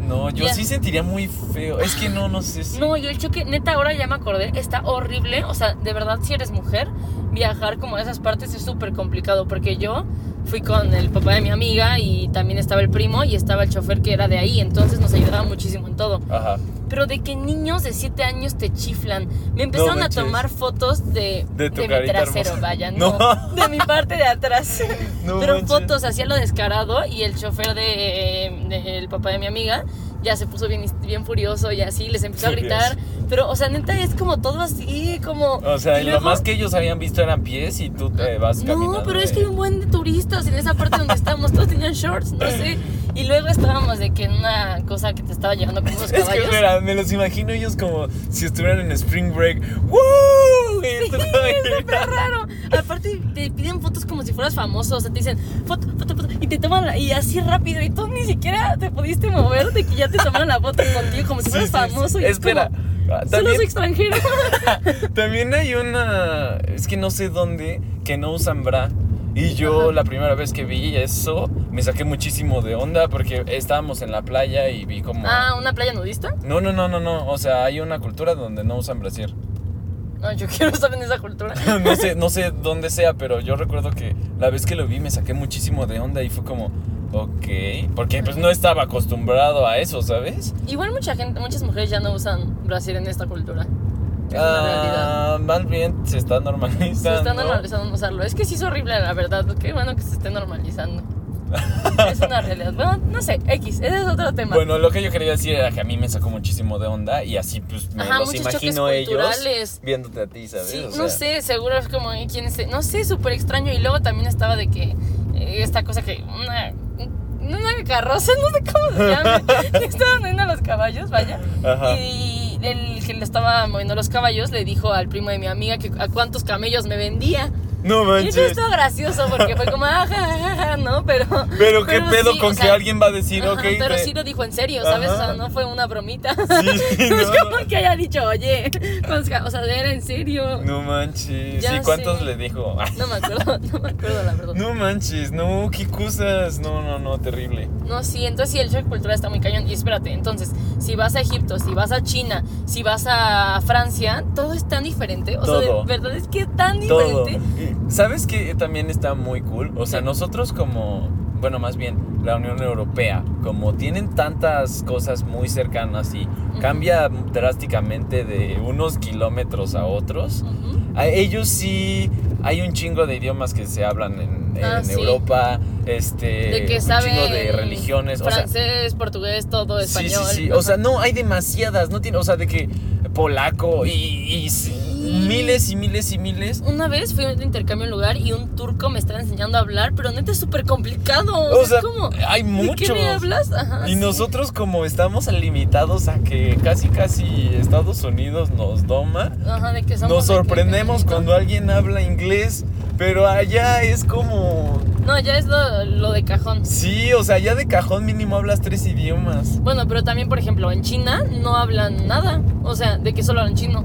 B: No, yo sí sentiría muy feo. Es que no, no sé si...
A: No, yo el choque, neta, ahora ya me acordé, está horrible. O sea, de verdad, si eres mujer, viajar como a esas partes es súper complicado. Porque yo fui con el papá de mi amiga y también estaba el primo y estaba el chofer que era de ahí. Entonces nos ayudaba muchísimo en todo.
B: Ajá.
A: Pero de que niños de 7 años te chiflan. Me empezaron a tomar fotos de,
B: De
A: mi trasero,
B: hermosa.
A: vaya,
B: No.
A: no. De mi parte de atrás.
B: No
A: Pero
B: manches.
A: fotos hacía lo descarado y el chofer de, de- el papá de mi amiga ya se puso bien, bien furioso y así les empezó a gritar Pero, o sea, neta es como todo así, como.
B: O sea,
A: y
B: lo más que ellos habían visto eran pies y tú te vas caminando.
A: No, pero es que hay un buen de turistas en esa parte donde estábamos. Todos tenían shorts, no sé. Y luego estábamos de que en una cosa que te estaba llevando como unos
B: Es que,
A: caballos.
B: espera, me los imagino ellos como si estuvieran en Spring Break. ¡Woo!
A: Sí, es súper raro. Aparte, te piden fotos como si fueras famoso. O sea, te dicen foto, foto, foto. Y te toman la, y así rápido. Y tú ni siquiera te pudiste mover de que ya te tomaron la foto contigo como si fueras
B: sí, sí.
A: famoso. Y es
B: Espera.
A: como,
B: También,
A: soy extranjero.
B: también hay una. Es que no sé dónde que no usan bra. Y yo
A: Ajá.
B: la primera vez que vi eso me saqué muchísimo de onda porque estábamos en la playa y vi como.
A: ah, ¿una playa nudista?
B: No, no, no, no, no. O sea, hay una cultura donde no usan brasier.
A: No, yo quiero estar en esa cultura.
B: no sé, no sé dónde sea, pero yo recuerdo que la vez que lo vi me saqué muchísimo de onda y fue como, ok, porque pues no estaba acostumbrado a eso, ¿sabes?
A: Igual mucha gente, muchas mujeres ya no usan brasier en esta cultura. Es.
B: Ah, más bien se está normalizando.
A: Se está normalizando no usarlo. Es que sí es horrible, la verdad. Qué bueno que se esté normalizando. es una realidad. Bueno, no sé, X, ese es otro tema.
B: Bueno, lo que yo quería decir era que a mí me sacó muchísimo de onda y así pues me
A: Ajá,
B: los imagino ellos viéndote a ti, ¿sabes?
A: Sí,
B: O
A: no
B: sea,
A: sé, seguro es como quién es, no sé, súper extraño. Y luego también estaba de que esta cosa que una, una carroza, no sé cómo se llama, estaban moviendo los caballos, vaya.
B: Ajá.
A: Y el que le estaba moviendo los caballos le dijo al primo de mi amiga que a cuántos camellos me vendía.
B: No
A: Y eso
B: manches.
A: estuvo gracioso porque fue como, ah, ja, ja, ja, no, pero.
B: Pero qué pedo
A: sí,
B: con
A: o
B: que
A: sea,
B: alguien va a decir,
A: ajá,
B: ok.
A: Pero
B: te-
A: sí lo dijo en serio, ¿sabes? O sea, no fue una bromita.
B: Sí,
A: no es como que haya dicho, oye, pues, o sea, era en serio.
B: No manches.
A: Ya
B: ¿Y cuántos
A: sé.
B: le dijo?
A: No me acuerdo, no me acuerdo la verdad.
B: No manches, no, qué cosas. No, no, no, terrible.
A: No, sí, entonces sí, el shock cultural está muy cañón. Y espérate, entonces, si vas a Egipto, si vas a China, si vas a Francia, todo es tan diferente. O sea,
B: Todo.
A: de verdad es que es tan
B: Todo.
A: diferente.
B: ¿Sabes qué también está muy cool? O sea, nosotros como, bueno, más bien la Unión Europea, como tienen tantas cosas muy cercanas y cambia drásticamente de unos kilómetros a otros, a ellos sí hay un chingo de idiomas que se hablan en, en
A: Ah, sí.
B: Europa, este,
A: De que
B: un
A: saben
B: chingo de religiones, o sea,
A: francés, portugués, todo
B: Sí,
A: español.
B: sí, sí. O sea, no, hay demasiadas. No tiene, o sea, de que polaco y, y sí, miles y miles y miles.
A: Una vez fui a un intercambio un lugar y un turco me estaba enseñando a hablar, pero neta es súper complicado.
B: O sea,
A: es como,
B: hay
A: ¿de qué me hablas? Ajá,
B: Y
A: sí.
B: nosotros como estamos limitados a que casi casi Estados Unidos nos doma,
A: Ajá, de que somos
B: nos
A: que
B: sorprendemos cuando alguien habla inglés, pero allá es como...
A: No, ya es lo, lo de cajón.
B: Sí, o sea, ya de cajón mínimo hablas tres idiomas.
A: Bueno, pero también, por ejemplo, en China no hablan nada. O sea, de que solo hablan chino,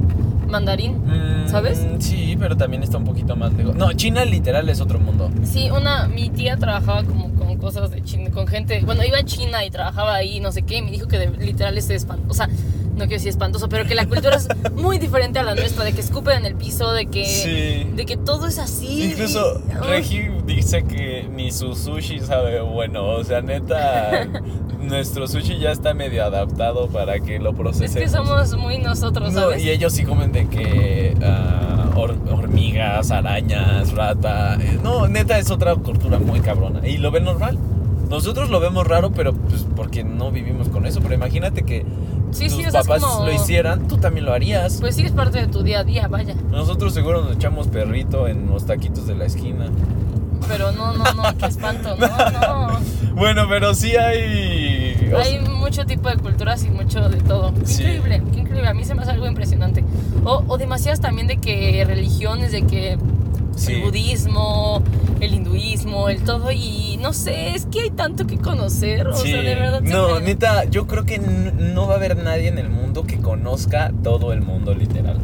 A: mandarín.
B: Mm,
A: ¿Sabes?
B: Sí, pero también está un poquito más lejos. No, China literal es otro mundo.
A: Sí, una, mi tía trabajaba como con cosas de China, con gente, bueno, iba a China y trabajaba ahí, no sé qué, y me dijo que de- literal es espantoso, o sea, no quiero decir espantoso, pero que la cultura es muy diferente a la nuestra, de que escupen en el piso, de que,
B: Sí.
A: de que todo es así.
B: Incluso
A: y-.
B: Regi dice que ni su sushi sabe bueno. O sea, neta, nuestro sushi ya está medio adaptado para que lo
A: Es
B: procesemos.
A: que somos muy nosotros,
B: No,
A: ¿sabes?
B: y ellos sí comen de que hor- hormigas, arañas, rata. Eh, No, neta es otra cultura muy cabrona. Y lo ven normal. Nosotros lo vemos raro, pero pues porque no vivimos con eso. Pero imagínate que
A: Sí,
B: tus
A: sí, o sea, es
B: papás
A: como-
B: lo hicieran, tú también lo harías.
A: Pues sí, es parte de tu día a día, vaya.
B: Nosotros seguro nos echamos perrito en los taquitos de la esquina.
A: Pero no, no, no, qué espanto, no, no.
B: Bueno, pero sí hay. O
A: Hay mucho tipo de culturas y mucho de todo. Qué
B: Sí.
A: increíble, qué increíble. A mí se me hace algo impresionante. O, o demasiadas también de que religiones, de que
B: Sí.
A: el budismo, el hinduismo, el todo. Y no sé, es que hay tanto que conocer. O
B: Sí.
A: sea, de verdad.
B: No,
A: siempre-
B: neta, yo creo que no va a haber nadie en el mundo que conozca todo el mundo, literal.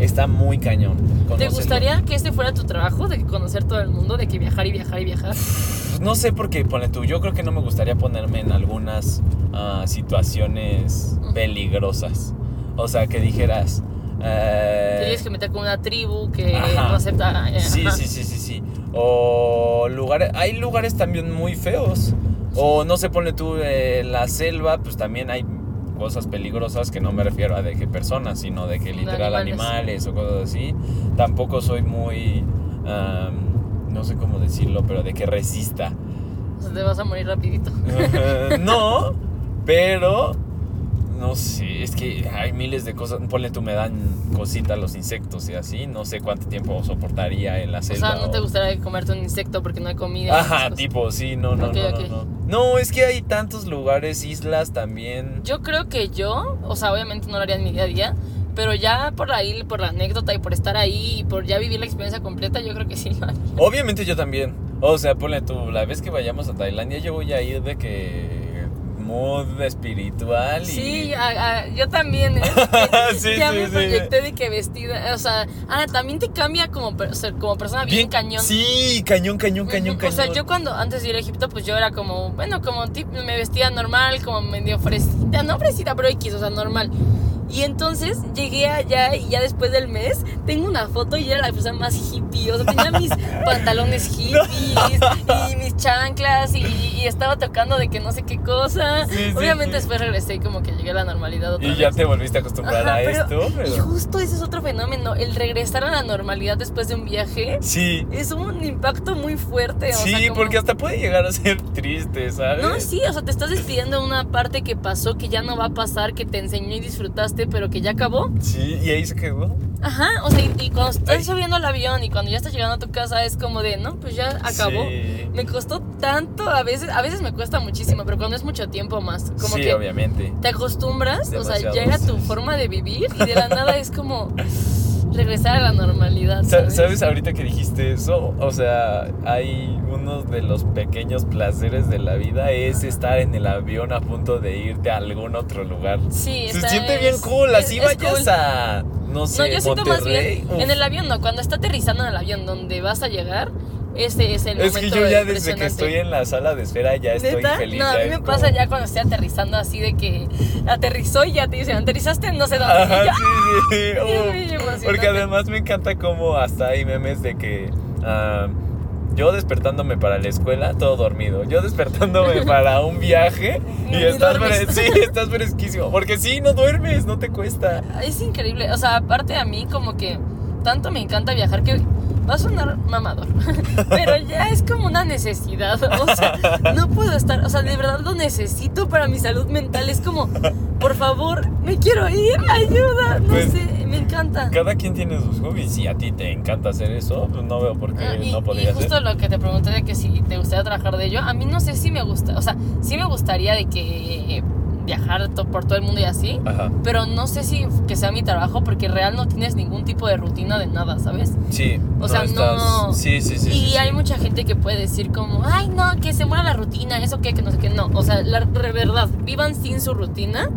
B: Está muy cañón.
A: ¿Te gustaría que este fuera tu trabajo? De conocer todo el mundo, de que viajar y viajar y viajar.
B: Pues no sé por qué, ponle tú. Yo creo que no me gustaría ponerme en algunas ah, situaciones peligrosas. O sea, que dijeras. eh,
A: Tienes que meter con una tribu que
B: Ajá.
A: no acepta. eh,
B: Sí,
A: ajá.
B: sí, sí, sí, sí. O lugares, hay lugares también muy feos. O no se pone tú en la selva, pues también hay cosas peligrosas que no me refiero a de que personas, sino de que
A: De
B: literal
A: animales.
B: animales. o cosas así. Tampoco soy muy, am, no sé cómo decirlo, pero de que resista.
A: Te vas a morir rapidito.
B: no, pero no sé, es que hay miles de cosas. Ponle tú, me dan cosita los insectos y así. No sé cuánto tiempo soportaría en la
A: O
B: selva.
A: sea, no te
B: o-
A: gustaría comerte un insecto porque no hay comida.
B: Ajá,
A: cosas.
B: tipo, sí, no, no, no, no, no. No, es que hay tantos lugares, islas también.
A: Yo creo que yo, o sea, obviamente no lo haría en mi día a día, pero ya por ahí, por la anécdota y por estar ahí y por ya vivir la experiencia completa, yo creo que sí lo haría.
B: Obviamente yo también. O sea, ponle tú, la vez que vayamos a Tailandia, yo voy a ir de que mood espiritual y.
A: Sí, a- a- yo también, ¿eh?
B: Sí,
A: ya
B: sí,
A: me
B: sí.
A: proyecté de que vestida, o sea, ah, también te cambia como, como persona bien, cañón.
B: Sí, cañón, cañón, cañón, cañón.
A: O sea, yo cuando antes de ir a Egipto, pues yo era como, bueno, como tip, me vestía normal, como medio fresita, no fresita, pero X, o sea, normal. Y entonces llegué allá y ya después del mes tengo una foto y era la persona más hippie. O sea, tenía mis pantalones hippies y mis chanclas y, y estaba tocando de que no sé qué cosa.
B: Sí,
A: Obviamente
B: sí.
A: después regresé y como que llegué a la normalidad otra
B: Y ya
A: vez.
B: te volviste a acostumbrar
A: Ajá,
B: a
A: pero-
B: esto,
A: Y justo ese es otro fenómeno, el regresar a la normalidad después de un viaje
B: Sí.
A: es un impacto muy fuerte. o
B: Sí,
A: sea, como-
B: porque hasta puede llegar a ser triste, ¿sabes?
A: No, sí, o sea, te estás despidiendo de una parte que pasó, que ya no va a pasar, que te enseñó y disfrutaste, pero que ya acabó.
B: Sí, y ahí se quedó.
A: Ajá, o sea, y, y cuando estás
B: Ay.
A: subiendo al avión y cuando ya estás llegando a tu casa es como de, no, pues ya acabó.
B: Sí.
A: Me costó tanto, a veces, a veces me cuesta muchísimo, pero cuando es mucho tiempo más, como
B: sí,
A: que
B: obviamente.
A: te acostumbras, o sea, ya era tu forma de vivir y de la nada es como regresar a la normalidad.
B: Sa-
A: ¿sabes?
B: ¿Sabes ahorita que dijiste eso? O sea, hay uno de los pequeños placeres de la vida es estar en el avión a punto de irte a algún otro lugar.
A: Sí,
B: Se siente bien cool, así
A: es-
B: vayas
A: cool.
B: a, no sé,
A: No, yo siento más
B: Monterrey.
A: bien
B: uf.
A: en el avión, no, cuando está aterrizando en el avión donde vas a llegar, ese es el
B: Es que yo ya desde que estoy en la sala de espera ya estoy
A: ¿Neta?
B: feliz.
A: No, a mí me
B: como-
A: pasa ya cuando estoy aterrizando así de que aterrizó y ya te dicen, aterrizaste no sé dónde.
B: Ajá,
A: Y yo,
B: sí, sí. Porque además me encanta como hasta hay memes de que ah, yo despertándome para la escuela, todo dormido. Yo despertándome para un viaje y
A: Ni
B: estás, sí, estás fresquísimo. Porque sí, no duermes, no te cuesta.
A: Es increíble, o sea, aparte a mí como que tanto me encanta viajar que va a sonar mamador, pero ya es como una necesidad, o sea, no puedo estar, o sea, de verdad lo necesito para mi salud mental, es como, por favor, me quiero ir, ayuda, no
B: Pues,
A: sé, me encanta.
B: Cada quien tiene sus hobbies. Si a ti te encanta hacer eso, pues no veo por qué
A: Ah, y,
B: no podría
A: justo
B: hacer.
A: lo que te pregunté de que si te gustaría trabajar de ello, a mí no sé si me gusta, o sea, sí me gustaría de que viajar to- por todo el mundo y así,
B: Ajá.
A: pero no sé si que sea mi trabajo porque real no tienes ningún tipo de rutina de nada, ¿sabes?
B: Sí.
A: O sea, no-
B: Sí, sí, sí.
A: y
B: sí, sí.
A: hay mucha gente que puede decir como, ay, no, que se muera la rutina, eso que, que no sé qué, no. O sea, la re- verdad, vivan sin su rutina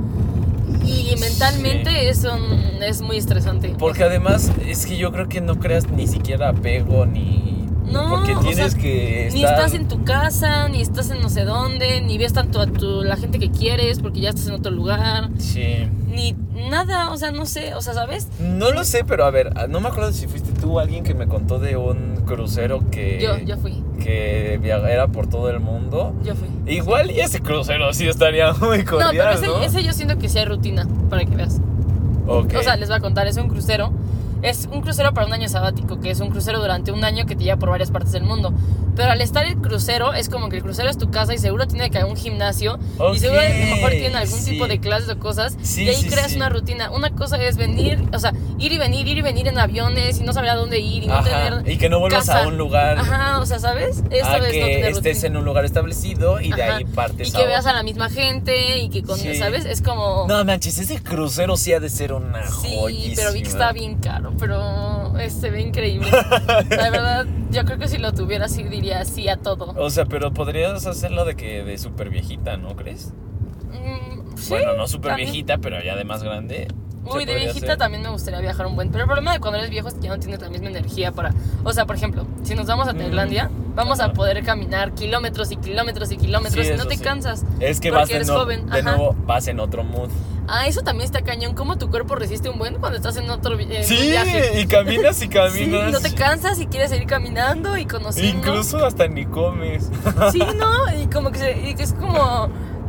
A: y mentalmente eso mm, es muy estresante.
B: Porque además es que yo creo que no creas ni siquiera apego ni.
A: No,
B: Porque
A: o
B: tienes
A: sea,
B: que
A: Ni estás en tu casa, ni estás en no sé dónde, ni ves tanto a tu, la gente que quieres porque ya estás en otro lugar,
B: Sí.
A: ni nada, o sea, no sé, o sea, ¿sabes?
B: No lo sé, pero a ver, no me acuerdo si fuiste tú alguien que me contó de un crucero que.
A: Yo, yo fui,
B: Que via- era por todo el mundo.
A: yo fui.
B: Igual y ese crucero sí estaría muy
A: No,
B: cordial,
A: pero ese,
B: ¿no?
A: ese yo siento que sí hay rutina, para que veas.
B: Ok.
A: O sea, les voy a contar, es un crucero. Es un crucero para un año sabático, que es un crucero durante un año que te lleva por varias partes del mundo. Pero al estar el crucero, es como que el crucero es tu casa y seguro tiene que haber un gimnasio.
B: Ok,
A: y seguro a lo mejor tienen algún
B: sí.
A: tipo de clases o cosas.
B: Sí,
A: y ahí
B: sí,
A: creas
B: sí.
A: una rutina. Una cosa es venir, o sea, ir y venir, ir y venir en aviones y no saber a dónde ir y no
B: Ajá,
A: tener.
B: Y que no vuelvas
A: casa.
B: a un lugar.
A: Ajá, o sea, ¿sabes? Esta
B: a
A: vez
B: que
A: no tener
B: estés
A: rutina.
B: en un lugar establecido y de
A: Ajá.
B: ahí partes
A: Y que
B: a
A: veas a la misma gente y que con,
B: Sí.
A: ¿sabes? Es como.
B: No manches, ese crucero sí ha de ser una
A: Sí,
B: joyísima.
A: pero vi que estaba bien caro, pero eh, se ve increíble. La verdad, yo creo que si lo tuviera sí diría sí a todo.
B: O sea, pero podrías hacerlo de que de súper viejita, ¿no crees?
A: Mm, sí,
B: bueno, no súper viejita, pero ya de más grande.
A: Uy, de viejita también me gustaría viajar un buen. Pero el problema de cuando eres viejo es que ya no tienes la misma energía para. O sea, por ejemplo, si nos vamos a
B: Mm,
A: Tailandia, vamos a poder caminar kilómetros y kilómetros y kilómetros
B: Sí,
A: y no te
B: sí.
A: cansas.
B: Es que vas de,
A: eres joven,
B: de nuevo, vas en otro mood.
A: Ah, eso también está cañón. ¿Cómo tu cuerpo resiste un buen cuando estás en otro
B: Sí,
A: viaje?
B: y caminas y
A: Sí,
B: caminas.
A: no te cansas y quieres seguir caminando y conociendo.
B: Incluso hasta ni comes.
A: Sí, ¿no? Y como que, se- y que es como,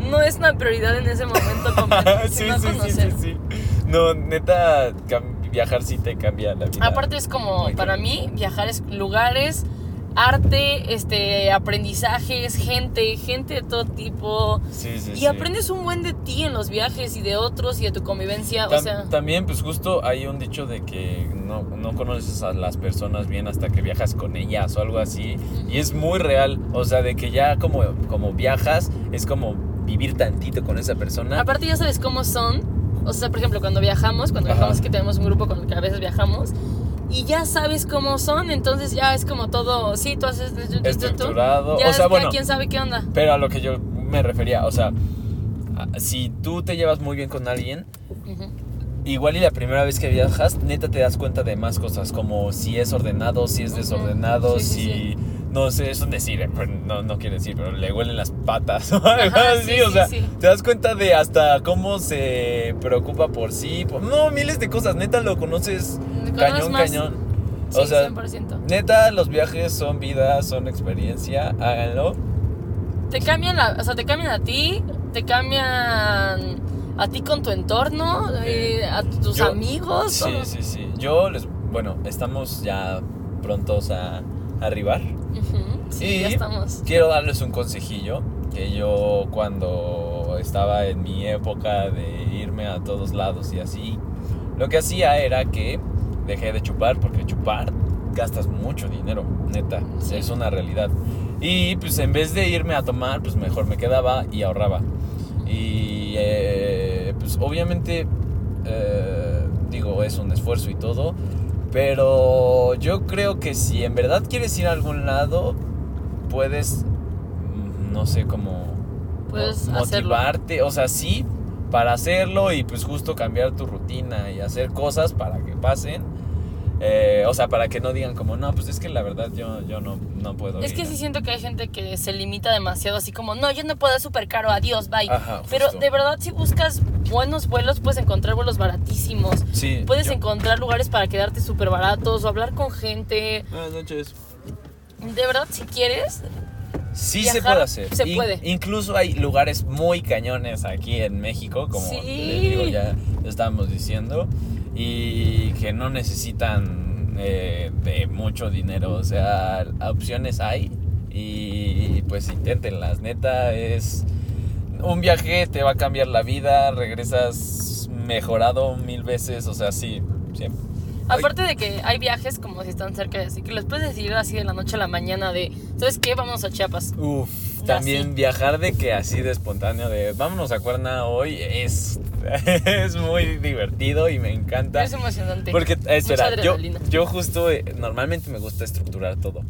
A: no es una prioridad en ese momento comer,
B: sí,
A: sino
B: sí, sí, sí,
A: conocer.
B: sí. No, neta, viajar sí te cambia la vida.
A: Aparte es como, para mí, viajar es lugares, arte, este, aprendizajes, gente, gente de todo tipo.
B: Sí, sí,
A: Y
B: sí.
A: aprendes un buen de ti en los viajes y de otros y de tu convivencia. o sea,
B: También, pues justo hay un dicho de que no, no conoces a las personas bien hasta que viajas con ellas o algo así. Y es muy real. O sea, de que ya como, como viajas, es como vivir tantito con esa persona.
A: aparte ya sabes cómo son. O sea, por ejemplo, cuando viajamos, cuando
B: Ajá.
A: viajamos que tenemos un grupo con el que a veces viajamos. Y ya sabes cómo son, entonces ya es como todo, sí, tú haces
B: Estructurado.
A: Ya
B: o sea, bueno.
A: quien sabe qué onda.
B: Pero a lo que yo me refería, o sea, si tú te llevas muy bien con alguien, igual y la primera vez que viajas, neta te das cuenta de más cosas, como si es ordenado, si es desordenado,
A: Sí, sí,
B: si... No sé, es un decir, eh, pero no, no quiere decir, pero le huelen las patas o algo
A: Ajá,
B: así,
A: sí,
B: o
A: sí,
B: sea,
A: sí.
B: te das cuenta de hasta cómo se preocupa por sí, por- no, miles de cosas, neta lo conoces cañón,
A: más.
B: cañón. O sea,
A: 100%.
B: neta los viajes son vida, son experiencia, háganlo.
A: Te cambian, la, o sea, te cambian a ti, te cambian a ti con tu entorno, eh, a tus
B: Yo-
A: amigos.
B: Sí,
A: todo.
B: sí, sí. Yo les, bueno, estamos ya prontos a arribar.
A: Ujú, Sí,
B: Y
A: ya estamos.
B: Quiero darles un consejillo que yo cuando estaba en mi época de irme a todos lados y así, lo que hacía era que dejé de chupar porque chupar gastas mucho dinero, neta,
A: Sí.
B: es una realidad. Y pues en vez de irme a tomar, pues mejor me quedaba y ahorraba. Y eh, pues obviamente, eh, digo, es un esfuerzo y todo, pero yo creo que si en verdad quieres ir a algún lado, puedes, mm, no sé, cómo
A: Puedes
B: mo-
A: hacerlo.
B: motivarte, o sea, sí, para hacerlo y pues justo cambiar tu rutina y hacer cosas para que pasen. Eh, o sea, para que no digan como, no, pues es que la verdad yo, yo no, no puedo
A: Es
B: ir".
A: que sí siento que hay gente que se limita demasiado, así como, no, yo no puedo, es súper caro, adiós, bye.
B: Ajá,
A: Pero de verdad, si buscas buenos vuelos, puedes encontrar vuelos baratísimos.
B: Sí,
A: Puedes
B: yo-
A: encontrar lugares para quedarte súper baratos o hablar con gente.
B: Buenas noches.
A: De verdad, si quieres,
B: Sí se puede hacer.
A: se
B: In-
A: puede.
B: Incluso hay lugares muy cañones aquí en México, como
A: Sí.
B: les digo, ya estábamos diciendo, y que no necesitan eh, de mucho dinero. O sea, opciones hay y pues inténtenlas. Neta, es un viaje, te va a cambiar la vida, regresas mejorado mil veces, o sea, sí, siempre.
A: aparte de que hay viajes como si están cerca así, que los puedes decidir así de la noche a la mañana de, ¿sabes qué? Vamos a Chiapas.
B: Uf, también viajar de que así de espontáneo, de vámonos a Cuerna hoy, es, es muy divertido y me encanta.
A: Es emocionante.
B: Porque, espera, yo, yo justo, eh, normalmente me gusta estructurar todo.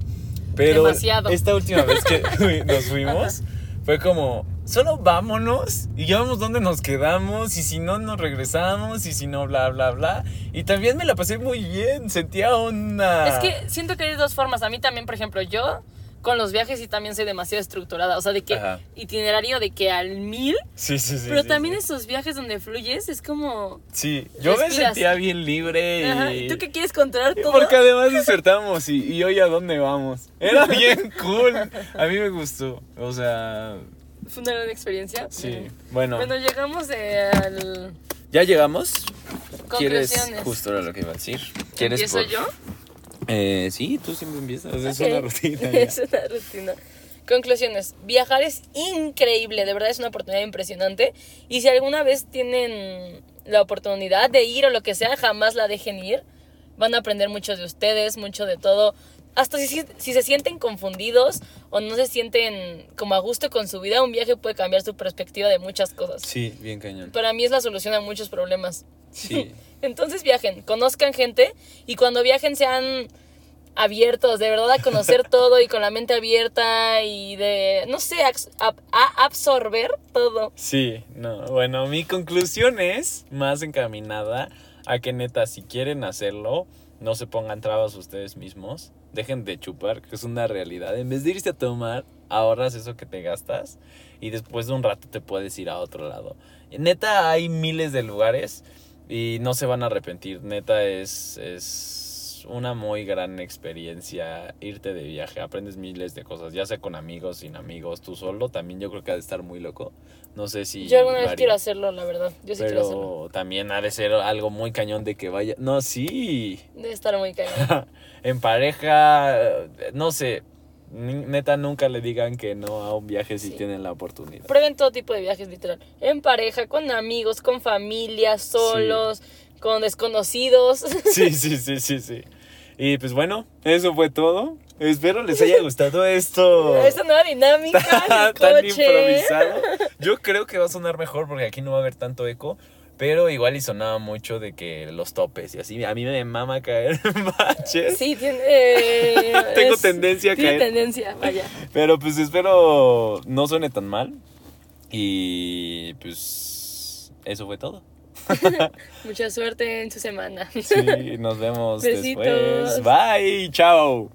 B: Pero
A: Demasiado.
B: esta última vez que nos fuimos, fue como, solo vámonos y ya vamos dónde nos quedamos y si no nos regresamos y si no, bla, bla, bla. Y también me la pasé muy bien, sentía una...
A: Es que siento que hay dos formas. A mí también, por ejemplo, yo con los viajes sí también soy demasiado estructurada. O sea, de que
B: Ajá.
A: itinerario de que al mil.
B: Sí, sí, sí.
A: pero
B: sí,
A: también
B: sí.
A: esos viajes donde fluyes es como...
B: Sí, yo me sentía bien libre y...
A: Ajá, ¿y tú que quieres controlar todo?
B: Porque además despertamos y, y hoy a dónde vamos. Era bien cool. A mí me gustó. O sea,
A: Fue una gran experiencia.
B: sí. Bueno,
A: Bueno, llegamos al...
B: ya llegamos. ¿Quieres? Justo era lo que iba a decir. ¿Quieres
A: ¿Empiezo
B: por-
A: yo?
B: Eh, sí, tú siempre empiezas. Es
A: Ok.
B: una rutina. ya.
A: es una rutina. Conclusiones. Viajar es increíble, de verdad es una oportunidad impresionante. Y si alguna vez tienen la oportunidad de ir o lo que sea, jamás la dejen ir. Van a aprender mucho de ustedes, mucho de todo. Hasta si, si se sienten confundidos o no se sienten como a gusto con su vida, un viaje puede cambiar su perspectiva de muchas cosas.
B: Sí, bien cañón.
A: Para mí es la solución a muchos problemas.
B: Sí.
A: Entonces viajen, conozcan gente y cuando viajen sean abiertos, de verdad a conocer todo y con la mente abierta y de, no sé, a absorber todo.
B: Sí, no. Bueno, mi conclusión es más encaminada a que neta, si quieren hacerlo, no se pongan trabas ustedes mismos. Dejen de chupar, que es una realidad. En vez de irse a tomar, ahorras eso que te gastas y después de un rato te puedes ir a otro lado. Neta, hay miles de lugares y no se van a arrepentir. Neta, es, es una muy gran experiencia irte de viaje. Aprendes miles de cosas, ya sea con amigos, sin amigos, tú solo. También yo creo que ha de estar muy loco. No sé si.
A: Yo alguna vez quiero hacerlo, la verdad. Yo sí quiero hacerlo.
B: También ha de ser algo muy cañón de que vaya. No, sí.
A: Debe estar muy cañón.
B: en pareja, no sé. Neta, nunca le digan que no a un viaje si
A: Sí.
B: tienen la oportunidad.
A: Prueben todo tipo de viajes, literal. En pareja, con amigos, con familia, solos, con desconocidos.
B: Sí, sí, sí, sí, sí. Y pues bueno, eso fue todo. Espero les haya gustado esto.
A: Esa nueva dinámica,
B: tan,
A: el
B: tan
A: coche.
B: improvisado. Yo creo que va a sonar mejor porque aquí no va a haber tanto eco. Pero igual y sonaba mucho de que los topes y así. A mí me mama caer en baches.
A: Sí, tiene. eh,
B: Tengo tendencia a
A: tiene
B: caer.
A: tendencia, vaya.
B: Pero pues espero no suene tan mal. Y pues eso fue todo.
A: Mucha suerte en su semana.
B: Sí, nos vemos
A: Besitos.
B: después. Bye, chao.